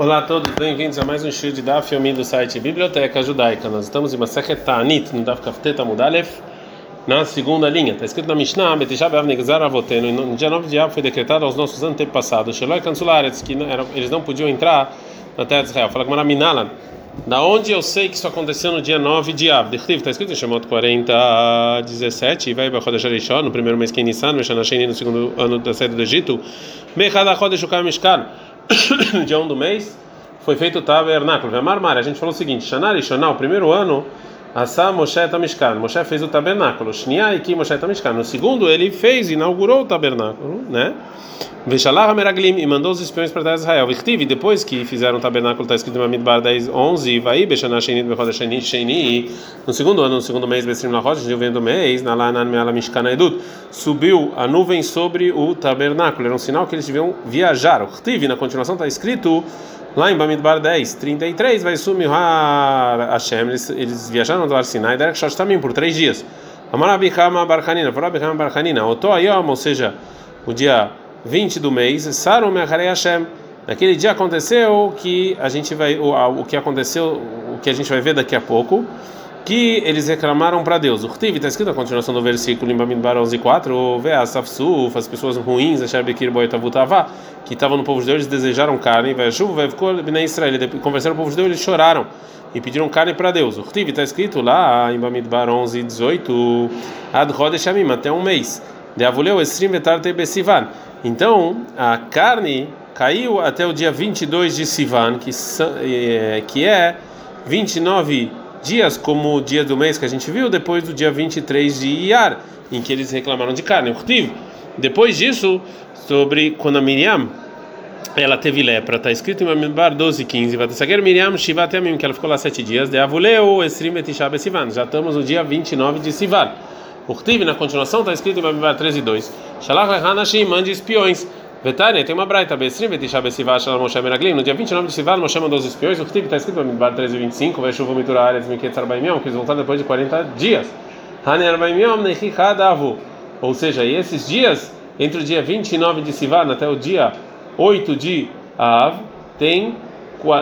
Olá a todos, bem-vindos a mais um show de Daf Yomi do site Biblioteca Judaica. Nós estamos em Masechet Ta'anit, no Daf Kafteta Mudalef, na segunda linha. Está escrito na Mishnah, Betishab Av Negzar Avotenu, no dia 9 de Av foi decretado aos nossos antepassados, Sheloi Kansularetz, que eles não podiam entrar na terra de Israel. Fala com Minalan. Da onde eu sei que isso aconteceu no dia 9 de Av? Está escrito em Shemot 40, 17, e vai no primeiro mês que é Nissan, no segundo ano da saída do Egito. Mechad HaChodesh Ukam Mishkan no dia 1 do mês, foi feito o tabernáculo. Vemar a gente falou o seguinte: Shanar e Shonal, o primeiro ano, Asa Moshe Tamishkan. Moshe fez o tabernáculo. Shnia e Ki Moshe Tamishkan. No segundo, ele fez, inaugurou o tabernáculo, né? Veshalach Meraglim e mandou os espiões para Israel. Virtiv, depois que fizeram o tabernáculo, está escrito em Mamidbar 10, 11, vai Beshana Sheni Bechodesh Sheni. No segundo ano, no segundo mês, Besrim Lachodesh, no vendo mês, na Lanan Meala Mishkan Edut, subiu a nuvem sobre o tabernáculo. Era um sinal que eles deviam viajar. Virtiv, na continuação, está escrito lá em Bamidbar 10, 33, vai sumir Hashem. Eles, eles viajaram do Arsinai, Derek Shosh também por três dias. Amarabikama Barkanina, Farabikama Barkanina, Otoayom, ou seja, o dia 20 do mês, Sarum Mecharei Hashem. Naquele dia aconteceu que a gente vai o, o que aconteceu, o que a gente vai ver daqui a pouco, que eles reclamaram para Deus. O Rtiv está escrito na continuação do versículo em Bamidbar 11:4, Ve'asafsuf, as pessoas ruins, Asherbekir Boetavutavá, que estavam no povo de Deus, desejaram carne, Ve'ashuv, Ve'vkol Bnei Israel, conversaram com o povo de Deus, eles choraram e pediram carne para Deus. O Rtiv está escrito lá em Bamidbar 11:18, Ad Rodeshamim, até um mês. De Avuleu Esrim Vetarte Besivan então, a carne caiu até o dia 22 de Sivan, que, é, que é 29 dias, como o dia do mês que a gente viu, depois do dia 23 de Iyar, em que eles reclamaram de carne. Depois disso, sobre quando a Miriam ela teve lepra, está escrito em Mamidbar 12, 15, vai ter Miriam Shivat Yamim, que ela ficou lá sete dias, de Avuleu Esrim Betishab Sivan, já estamos no dia 29 de Sivan. Urtiv, na continuação, está escrito em Bamidbar 13 2. Shalach Hanashim, mande espiões. Vetânia, tem uma braita, Besrim, Betishá Besivá, Shalom Moshe Meraglim. No dia 29 de Sivan, Moshe mandou os espiões. Urtiv, está escrito em Bamidbar 13 25. Vai chuva mitura áreas, Miquet Arbaimion, que eles voltaram depois de 40 dias. Hani Arbaimion, Nechikadavu. Ou seja, esses dias, entre o dia 29 de Sivan até o dia 8 de Av, tem,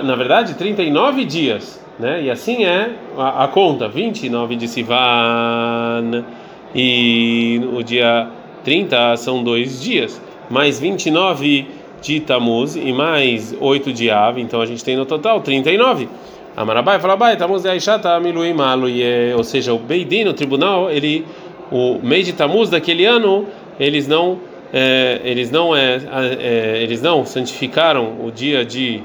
na verdade, 39 dias. Né? E assim é a, a conta: 29 de Sivan e o dia 30 são dois dias, mais 29 de Tamuz e mais 8 de Av, então a gente tem no total 39. Amarabai fala, bai, Tamuz de Aishata Amiluim ou seja, o Beidin, o tribunal, ele, o mês de Tamuz daquele ano, eles não, é, eles não, é, é, eles não santificaram o dia de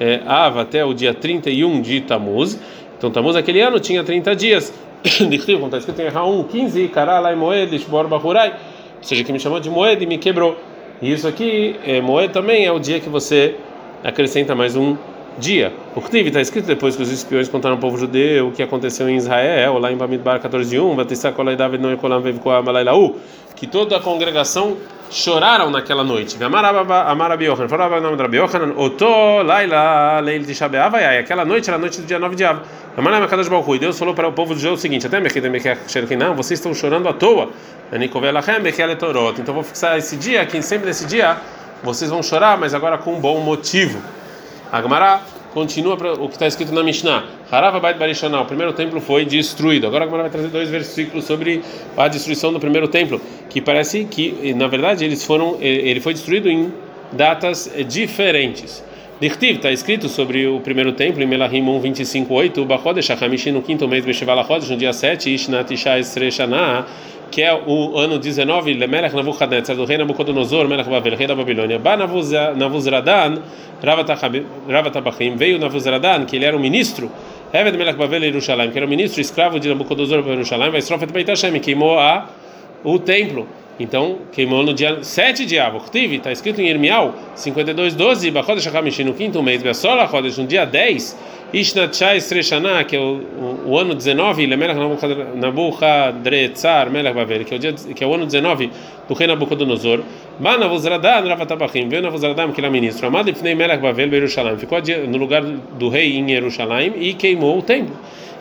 é, Av até o dia 31 de Tamuz. Então Tamuz aquele ano tinha 30 dias. Dichtiv, como está escrito em Raum 15, Karalai Moed, Shbor Bahurai, ou seja, que me chamou de Moed e me quebrou. E isso aqui, é, Moed também é o dia que você acrescenta mais um dia. O Ktiv está escrito depois que os espiões contaram ao povo judeu o que aconteceu em Israel, lá em Bamidbar 14.1, que toda a congregação choraram naquela noite. Aquela noite era a noite do dia 9 de Av. E Deus falou para o povo de Deus o seguinte: até não, vocês estão chorando à toa. Então vou fixar esse dia, que sempre nesse dia vocês vão chorar, mas agora com um bom motivo. Agmará continua o que está escrito na Mishnah. Harava Bait Barishonah, o primeiro templo foi destruído. Agora Agmará vai trazer dois versículos sobre a destruição do primeiro templo, que parece que, na verdade, eles foram, ele foi destruído em datas diferentes. Dichtiv está escrito sobre o primeiro templo em Melahim 1, 25, 8, Bachodesh no quinto mês, Besheval HaChodesh, no dia 7, Ishnat Isha Esre Shana, que é o ano 19, Lemelech Navuchadnezzar, do rei Nabucodonosor, Melech Babel, rei da Babilônia. Ba Navuzradan, Ravatabachim, veio Navuzradan, que ele era um ministro, Eved Melech Babel Yerushalayim, que era um ministro escravo de Nabucodonosor para Yerushalayim, vai Srofet Beit Hashem, queimou a, o templo. Então, queimou no dia 7 de Av. está escrito em Irmial 52, 12, Bachodesh HaKamishi, no quinto mês, Besola Chodesh, no dia 10, Ishnatchai Sreshana, que é o, o, o ano 19, Lemelech Nabuchadretzar, Melech Bavel, que é o dia que é o ano 19 do rei Nabucodonosor. Ba Navuzradan, Ravatabachim, veio Navuzradan, que era ministro, Amado Ifnei Melech Bavel, Yerushalayim, ficou no lugar do rei em Jerusalém e queimou o templo.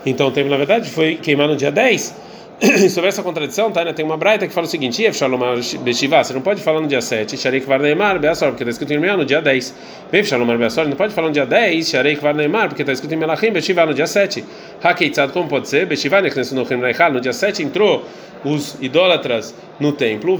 Então o templo, na verdade, foi queimado no dia 10 sobre essa contradição, tá, né, tem uma braita que fala o seguinte: você não pode falar no dia 7, Sharei Kvar Neymar, Beassor, porque está escrito em no dia 10. Vem Shalomar Beassor, não pode falar no dia 10, Sharei Kvar Neymar, porque está escrito em Melachim, Beshivá no dia 7. Hakeitzad, como pode ser? Beshivá no no dia 7 entrou os idólatras no templo,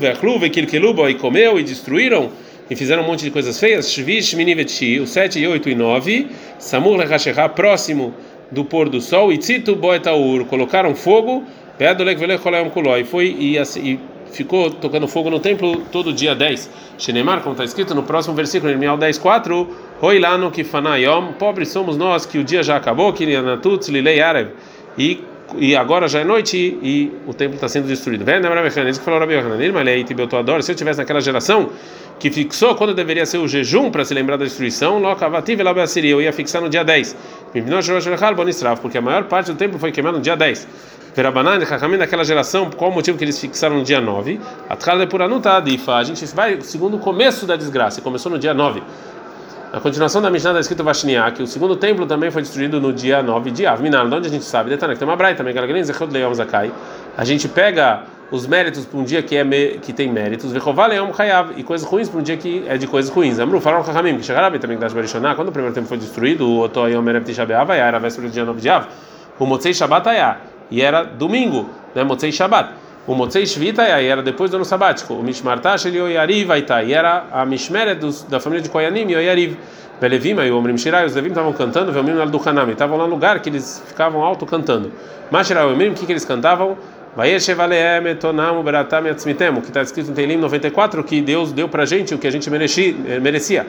e comeu e destruíram e fizeram um monte de coisas feias. Shvish, Minivechi, o 7, 8 e 9. Samur Lechashechá, próximo do pôr do sol. E Tzito Boetaur, colocaram fogo e foi e, e ficou tocando fogo no templo todo dia 10. Shenemar, como está escrito no próximo versículo, Irmial 10, 4, Roilano Kifanayom, pobres somos nós que o dia já acabou, Kirianatutz Lilei Arev, e e agora já é noite e o templo está sendo destruído. Que falou Yohanan, se eu tivesse naquela geração que fixou quando deveria ser o jejum para se lembrar da destruição, eu ia fixar no dia 10. Porque a maior parte do templo foi queimado no dia 10. Verabanan, Hakamim daquela geração, qual o motivo que eles fixaram no dia 9? Atkal de Puranuta Adifa. A gente vai segundo o começo da desgraça, começou no dia 9. A continuação da Mishnah está escrito Vashniá, que o segundo templo também foi destruído no dia 9 de Av. Minar, de onde a gente sabe? Detana, que tem uma braita Leom Zakai. A gente pega os méritos para um dia que, é me, que tem méritos, Vechová Leom Chayav, e coisas ruins para um dia que é de coisas ruins. Amru, falaram Chachamim, que chegaram também, que Barishoná, quando o primeiro templo foi destruído, o Otoyom Erev Tisha B'Av, era a véspera do dia 9 de Av. O Motzei Shabbat Ayah e era domingo, né? Motzei Shabbat. O Motzei Shvita e era depois do ano sabático. O Mishmartash ele Yoyariv e era a Mishmeret da família de Koyanim Yoyariv. Velevim e o Omrim Shirai, os Levim estavam cantando, Velmim do Hanami, estavam lá no lugar que eles ficavam alto cantando. Mas Shirai, o Omrim, o que, que eles cantavam? Que está escrito no Teilim 94, que Deus deu para gente o que a gente merecia.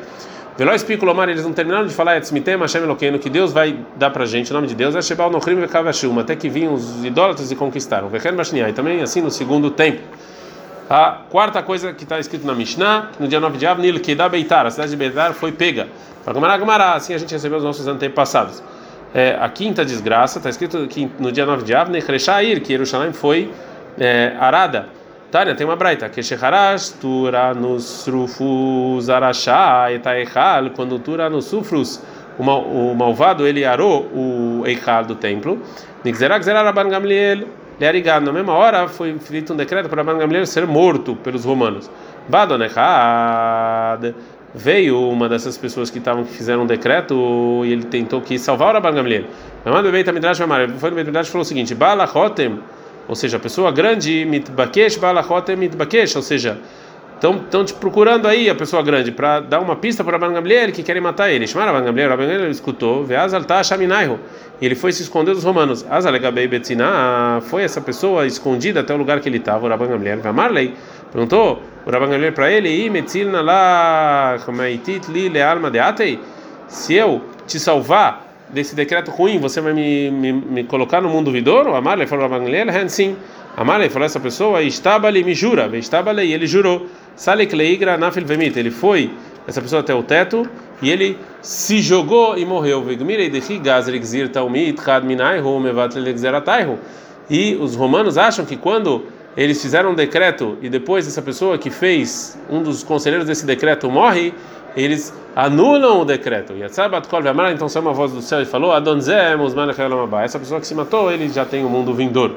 Veloz Piculomar, eles não terminaram de falar Yatzmitem, Hashem Eloqueno, que Deus vai dar pra gente, o nome de Deus, é Shebal Nochrim Vekavashum, até que vinham os idólatras e conquistaram. Veken Bashniai, também assim no segundo tempo. A quarta coisa que está escrito na Mishnah, no dia 9 de Av, Nil Kedah Beitar, a cidade de Beitar foi pega. Assim a gente recebeu os nossos antepassados. É, a quinta desgraça, está escrito que no dia 9 de Av, Nechreshair, que Jerusalém foi é, arada. Tânia, tem uma braita, que Shecharash, Tura nos Srufus Arashá, Etaechal, quando Tura nos Sufrus, o, mal, o malvado, ele arou o Eichal do templo, Nixerak Zeraraban Gamliel, Learigado, na mesma hora foi feito um decreto para Rabban Gamliel ser morto pelos romanos. Badonechad, veio uma dessas pessoas que estavam que fizeram um decreto e ele tentou que salvar o Rabban Gamliel. Foi no Beit Midrash falou o seguinte: Bala Hotem ou seja, a pessoa grande, mitbakesh balachot mitbakesh, ou seja, estão te procurando aí a pessoa grande para dar uma pista para Rabban Gamliel que querem matar ele. Chamaram Rabban Gamliel, Rabban Gamliel escutou, veazal tá shaminaihu, e ele foi se esconder dos romanos. Azalegabei betzina, foi essa pessoa escondida até o lugar que ele estava, Rabban Gamliel. Marley perguntou o Rabban Gamliel para ele, e metzilna lá, chamaitit li le alma de atei, se eu te salvar desse decreto ruim, você vai me, me, me colocar no mundo vidouro? Amarle falou a sim. Amarle falou essa pessoa, estabale me jura, estabale ele jurou. Salek leigra nafil vemit, ele foi essa pessoa até o teto e ele se jogou e morreu. E os romanos acham que quando eles fizeram um decreto e depois essa pessoa que fez um dos conselheiros desse decreto morre, eles anulam o decreto. Então saiu uma voz do céu e falou: Essa pessoa que se matou, ele já tem o mundo vindouro.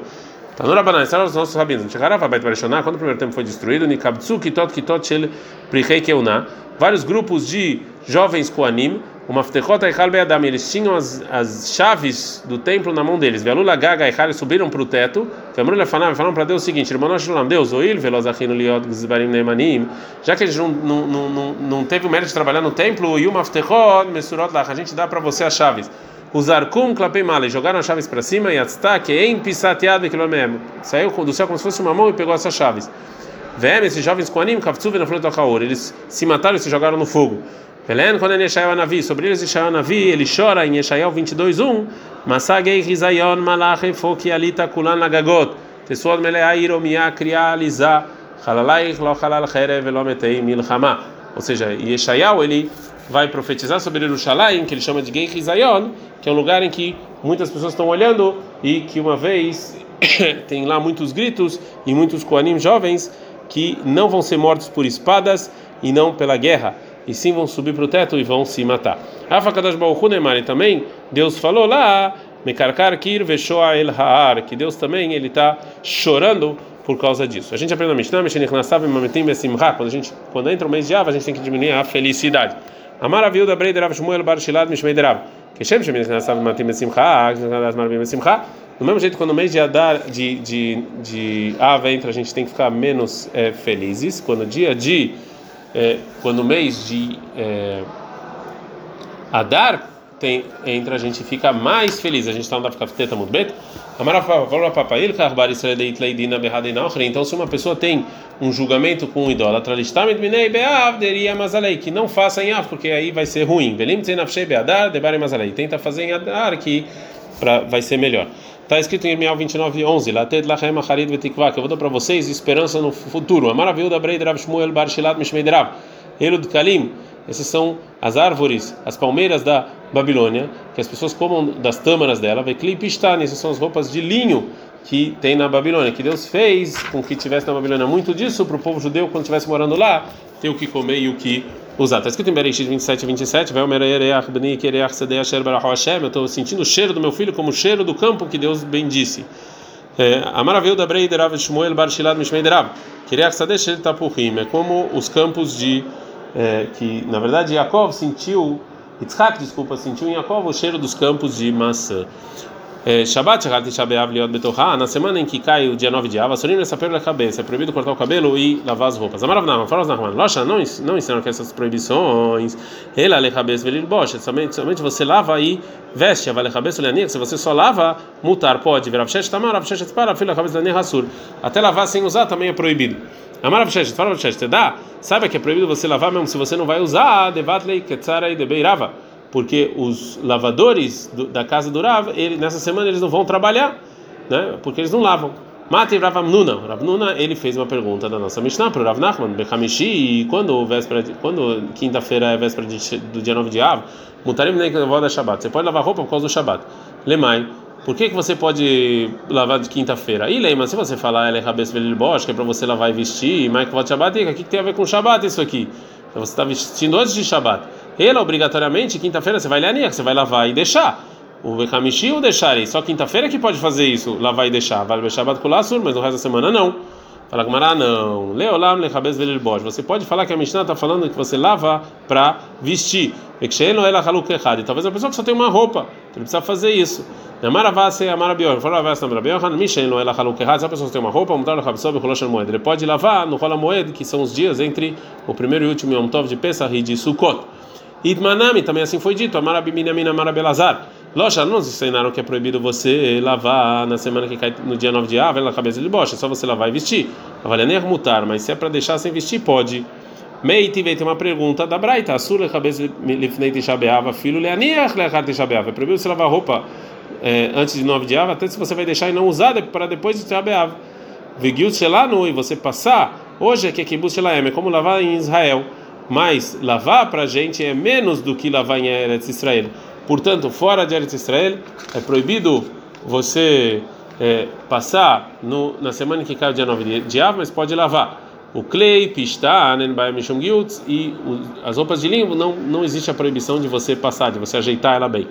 Tá no Rabanan, esses os nossos rabinos. Chegaram a Beit Barishoná, quando o primeiro tempo foi destruído, Nikabtsu, Kitot, Kitot, Shel, Prichei, Keuná, vários grupos de jovens Koanim, o Maftechot Eichal Beadam, eles tinham as, as chaves do templo na mão deles. Velula Gaga Eichal subiram para o teto. Femru Lefanav falaram para Deus o seguinte: Irmãos Deus, Oil, Velozachino Liot Gzbarim Neimanim, já que gente não, não, não, não teve o mérito de trabalhar no templo, e o Maftechot Mesurot Lach, a gente dá para você as chaves. Os Arkum Klapei Male jogaram as chaves para cima e Atztak em Pisateado Kilomem saiu do céu como se fosse uma mão e pegou essas chaves. Vem, esses jovens Koanim, Kavtsuv na frente do eles se mataram e se jogaram no fogo. Velen, quando é Yeshayahu Navi, sobre eles Yeshayahu Navi, ele chora em Yeshayahu 22:1, Masagei Rizayon Malach Foki Alita Kulan Lagagot, Tesuad Melea Iromia Kriya Liza, Halalaich Lo Halal Cherev Lo Metei Milchama. Ou seja, Yeshayahu ele vai profetizar sobre Jerusalém, que ele chama de Gei Rizayon, que é um lugar em que muitas pessoas estão olhando e que uma vez tem lá muitos gritos e muitos Koanim jovens que não vão ser mortos por espadas e não pela guerra e sim vão subir para o teto e vão se matar. Afakadosh Baruchu Neymar também, Deus falou lá, Mekarkar kir veshoa el haar, que Deus também ele está chorando por causa disso. A gente aprende na Mishnah, quando a gente quando entra o mês de Av, a gente tem que diminuir a felicidade. A maravilha da Breida Rav Shmuel Bar Shilad Mishmei Derav. Que Shem Shem Nechnassav Matim Besimcha, do mesmo jeito, quando o mês de Adar, de, de, de Av entra, a gente tem que ficar menos é, felizes. Quando o dia de, é, quando o mês de é, Adar tem, entra, a gente fica mais feliz. A gente está andando ficar teta muito bem. Então, se uma pessoa tem um julgamento com um idólatra, que não faça em Av, porque aí vai ser ruim. Tenta fazer em Adar, que pra, vai ser melhor. Está escrito em Irmial 29, 11: Lated lachem acharid vetikva, que eu vou dar para vocês esperança no futuro. A maravilha da Brei Rav Shmuel Bar Shilat Mishmei Rav. Elud Kalim esses são as árvores, as palmeiras da Babilônia, que as pessoas comam das tâmaras dela. Veklipistan, essas são as roupas de linho que tem na Babilônia, que Deus fez com que tivesse na Babilônia muito disso para o povo judeu, quando estivesse morando lá, ter o que comer e o que usar. Está escrito em Bereshit 27 e 27, eu estou sentindo o cheiro do meu filho como o cheiro do campo que Deus bendisse. É, a maravilha da Brei Derav Shmuel Bar Shilad Mishmei é como os campos de é, que na verdade Yaakov sentiu, Yitzhak, desculpa, sentiu em Yaakov o cheiro dos campos de maçã. É, Shabbat, na semana em que cai o dia 9 de Av, Sorim essa a cabeça, é proibido cortar o cabelo e lavar as roupas. Amarav Nahman, fala Nahman, Locha, não, não ensinam que essas proibições, ela cabeça velir bocha, somente, somente você lava e veste, a vale cabeça leania, se você só lava, mutar, pode, virar Avshesh tamar, Avshesh para, filha cabeça leania rasur. Até lavar sem usar também é proibido. Amar Avshesh, fala Avshesh, te dá, saiba que é proibido você lavar mesmo se você não vai usar, devatlei ketzara e debeirava porque os lavadores do, da casa do Rav, ele, nessa semana eles não vão trabalhar, né? Porque eles não lavam. Mate Rav Amnuna. Rav Amnuna, ele fez uma pergunta da nossa Mishnah para o Rav Nachman, Bechamishi, e quando véspera, quando quinta-feira é véspera de, do dia 9 de Av, Mutarim da Shabbat. Você pode lavar roupa por causa do Shabbat. Lemai. Por que, que você pode lavar de quinta-feira? E lembra, se você falar ela é rabes que é para você lavar e vestir, mas que Shabbat, o que, que tem a ver com Shabbat isso aqui? Então você está vestindo antes de Shabbat. Ela, obrigatoriamente, quinta-feira você vai ler você vai lavar e deixar. O Vekamishi ou deixar Só quinta-feira que pode fazer isso, lavar e deixar. Vale Shabbat Kulassur, mas no resto da semana não. Fala Gamara, não. Leolam lechabes velilboj. Você pode falar que a Mishnah está falando que você lava para vestir. E talvez a pessoa que só tem uma roupa, ele precisa fazer isso. Amaravase, amarabior. Falavase, amarabior. Mishen no ela haluk Se a pessoa só tem uma roupa, mudar o rabsob e moed. Ele pode lavar no rola moed, que são os dias entre o primeiro e último Yom Tov de Pesach e de Sukkot. Idmanami, também assim foi dito, Amarabiminamin Amarabelazar. Loja, não nos ensinaram que é proibido você lavar na semana que cai no dia 9 de Ava, na cabeça de bocha, é só você lavar e vestir. Avalianer mutar, mas se é para deixar sem vestir, pode. Meiti veio tem uma pergunta da Braita, Sura cabeça lifnei tishabeava, filho leaniach leachar tishabeava. É proibido você lavar roupa é, antes de 9 de Ava, até se você vai deixar e não usar para depois de tishabeava. Vigiut shelanu, e você passar, hoje é que é shelaem, é como lavar em Israel mas lavar para a gente é menos do que lavar em Eretz Israel. Portanto, fora de Eretz Israel, é proibido você é, passar no, na semana que cai o dia 9 de Av, mas pode lavar. O clay, pista, e as roupas de linho, não, não existe a proibição de você passar, de você ajeitar ela bem.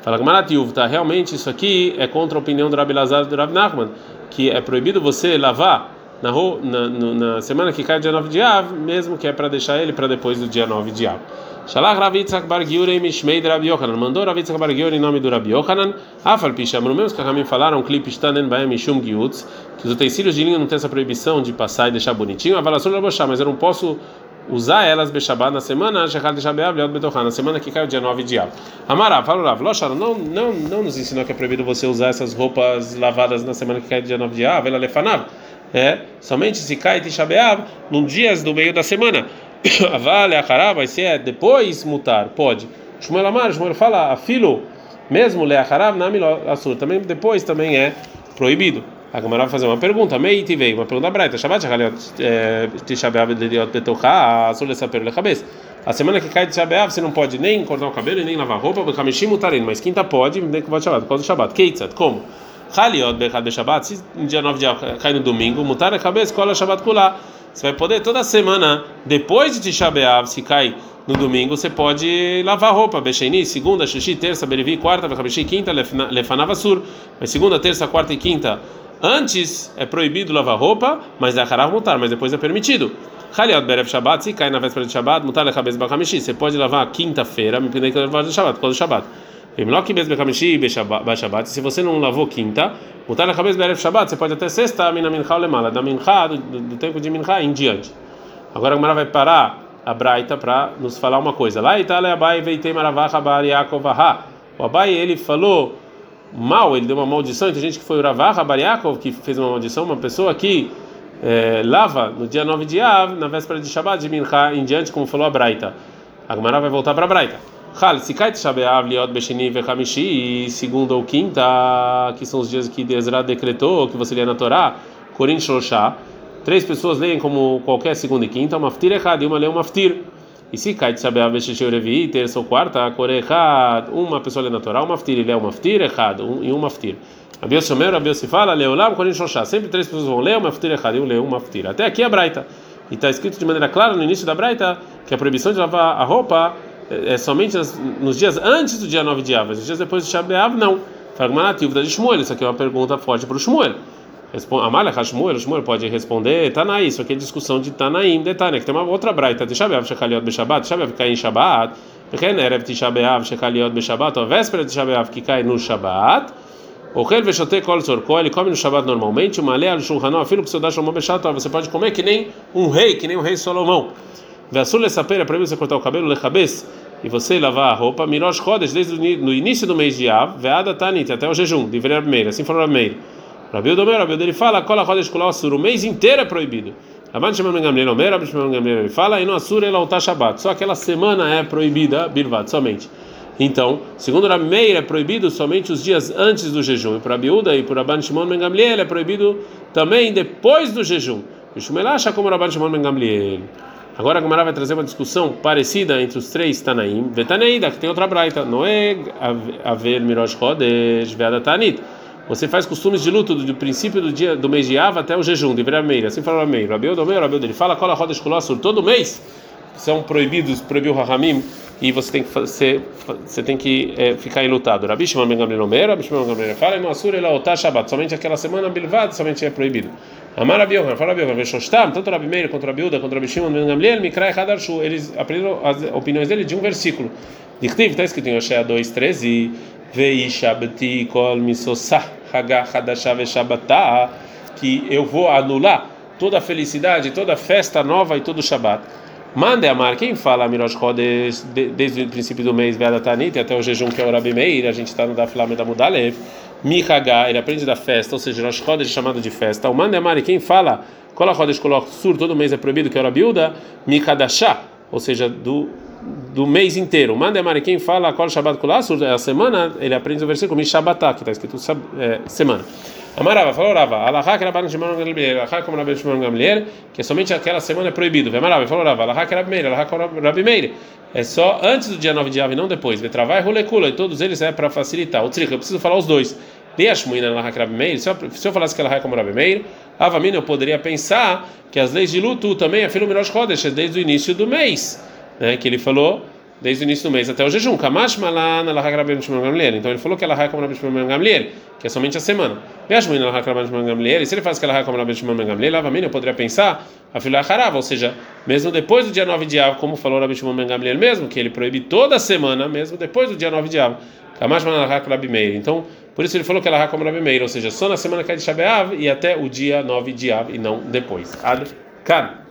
Fala Gamaratiuv, tá? Realmente isso aqui é contra a opinião do Rabi Lazar e do Rabi Nachman, que é proibido você lavar na, na, na, semana que cai dia 9 de Av, mesmo que é para deixar ele para depois do dia 9 de Av. Shalach Ravitzak Bar Giurei Mishmei de Rabi Yochanan. Mandou Ravitzak Bar Giurei em nome do Rabi Yochanan. Afal Pishamru, mesmo que a Ramim falaram, clipe Stanen Baem Mishum Giutz, que os utensílios de linha não tem essa proibição de passar e deixar bonitinho. Avalação de Raboshá, mas eu não posso usar elas Bechabá na semana, na semana que cai o dia 9 de Av. Amará, fala Rav, não, não, não nos ensinou que é proibido você usar essas roupas lavadas na semana que cai o dia 9 de Av, ela lefanav é somente se cai Tisha B'Av num dias do meio da semana. Vale a vai ser depois mutar, pode. Shmuel Amar, Shmuel fala, a filo, mesmo Leacharav, Namilo Asur, também depois também é proibido. A Gamara vai fazer uma pergunta, Meiti veio, uma pergunta breta, Shabbat, é, Tisha B'Av, Dediot Betocha, Asur Lesaper Lechabes. A semana que cai de Shabbat, você não pode nem cortar o cabelo e nem lavar roupa, Kamishim Mutarin, mas quinta pode, nem que pode Shabbat, por causa do Shabbat. Keitzat, como? Haliot Bechad Shabbat, se dia 9 de cai no domingo, mutar a cabeça, cola Shabbat Kulá. Você vai poder toda semana, depois de Tisha se cai no domingo você pode lavar roupa. Becheini, segunda, xixi, terça, berivi, quarta, bechabeshi, quinta, lefanavasur. Mas segunda, terça, quarta e quinta, antes é proibido lavar roupa, mas é harav mutar, mas depois é permitido. Haliot berev Shabbat, se cai na véspera de Shabbat, mutar lechabez bachamishi. Você pode lavar quinta-feira, me pedi que lavar de Shabbat, quando Shabbat. Se você não lavou quinta, berev Shabbat, você pode até sexta, mincha da mincha, do tempo de mincha em diante. Agora a Gemara vai parar a Braita para nos falar uma coisa. Lá Abai O Abai ele falou mal, ele deu uma maldição. Tem gente que foi o Ravacha que fez uma maldição, uma pessoa que é, lava no dia 9 de Av, na véspera de Shabbat, de Mincha em diante, como falou a Braita. A Gemara vai voltar para a Braita. Hal, se cai Shabeav, Liot, Besheni, Vechamishi, segunda ou quinta, que são os dias que Ezra decretou, que você lê na Torá, Corin Shloshá, três pessoas leem como qualquer segunda e quinta, uma ftir errado e uma lê uma ftir. E se de saber vestir revi, terça ou quarta, errado, uma pessoa lê na Torá, uma ftir e lê uma ftir errado, um, e uma ftir. A Bios Shomer, a Bios se fala, Leolam, Korin Shoshá. Sempre três pessoas vão ler uma ftir errado e um lê uma ftir. Até aqui a Braita. E está escrito de maneira clara no início da Braita que a proibição de lavar a roupa é, é somente nos, nos dias antes do dia 9 de Av, os dias depois do Shabeav, não. Fragmentativa da Shmuel, isso aqui é uma pergunta forte para o Shmuel. Amalha Hashmuel, Shmuel pode responder, Tanaí, isso aqui é discussão de Tanaim, detalhe, que tem uma outra braita, Tishabeav, Shechaliot, Beshabat, Tishabeav cai em Shabat, Pequeno Erev, Tishabeav, Shechaliot, Beshabat, a véspera de Tishabeav que cai no Shabat, o Rel Veshote Kol Tzorko, ele come no Shabat normalmente, uma lei al Shulchanó, filho que o seu dá Shlomo Beshato, você pode comer que nem um rei, que nem o rei Salomão. Vesul Lesaper, é proibido você cortar o cabelo, Lechabes, e você lavar a roupa, Mirosh Chodesh, desde o início do mês de Av, Veada Tanit, até o jejum, de Meir, assim falou Meir. Rabi Odomer, Rabi ele fala, cola roda escolar assur, o mês inteiro é proibido. Rabban Shimon Gamliel Omer, Rabbi Shimon Ben Gamliel ele fala, e no assur ela o Shabbat, só aquela semana é proibida, bilvat, somente. Então, segundo Rabi Meir, é proibido somente os dias antes do jejum. E para Biúda e para Rabban Shimon Gamliel é proibido também depois do jejum. E Shumel acha como Rabban Shimon Gamliel. Agora a Gemara vai trazer uma discussão parecida entre os três Tanaim. Vetaneida, que tem outra braita. Noeg, Aver, Mirosh Chodesh, Veada Tanit. Você faz costumes de luto do, princípio do dia do mês de Ava até o jejum, de Meira. Assim fala Meir. Rabiu do Meir, Rabiu dele fala, cola roda esculassur todo mês. São proibidos, proibiu o Rahamim e você tem que fazer, você tem que é, ficar enlutado. Rabi Shimon Ben Gamliel Omer, Rabi Shimon Ben Gamliel fala, no Asur ela otá Shabbat, somente aquela semana bilvad, somente é proibido. Amar Rabi Yohan, fala Rabi Yohan, Veshostam, tanto Rabi Meir quanto Rabi Uda, quanto Rabi Shimon Ben Gamliel, Mikrai Hadarshu, eles aprenderam as opiniões dele de um versículo. Dictiv, está escrito em Oshea 2, 13, Veishabti kol misosah que eu vou anular toda a felicidade, toda a festa nova e todo o Shabat. Mande amar, quem fala Mirosh Chodesh desde o princípio do mês Veada Tanit até o jejum que é o Rabi Meir, a gente está no da Flama da Mudalev. Mihaga, ele aprende da festa, ou seja, Rosh Chodesh é chamado de festa. O Mande amar, quem fala Kola Chodesh Kolok Sur, todo mês é proibido, que é o Rabi Uda, Mikadashá, ou seja, do do mês inteiro. Manda Mari, quem fala qual Shabbat Kulasur, é a semana, ele aprende o versículo Mishabatá, que está escrito é, semana. Amarava, falou Rava, Alahá que era Baran Shimon Gamliel, Alahá como Rabbi Shimon Gamliel, que é somente aquela semana é proibido. Amarava, falou Rava, Alahá que era Meir, Alahá como Rabbi Meir. É só antes do dia 9 de Av não depois. Vetravai Rulecula, e todos eles é para facilitar. O trico, eu preciso falar os dois. Deashmuina Alahá que Rabbi Meir, se eu falasse que Alahá como Rabbi Meir, Avamina eu poderia pensar que as leis de luto também é Filu Mirosh Kodesh, é desde o início do mês, né, que ele falou desde o início do mês até o jejum. Gamliel. Então ele falou que ela hakam rabem shmon gamliel, que é somente a semana. E se ele faz que ela hakam rabem shmon gamliel, lavamina eu poderia pensar a filha harava, ou seja, mesmo depois do dia 9 de Av, como falou ben Gamliel mesmo, que ele proíbe toda semana, mesmo depois do dia 9 de Av. Meir. Então, por isso ele falou que ela hakam rabem meir, ou seja, só na semana que é de Shabeav e até o dia 9 de Av e não depois. Ad kan.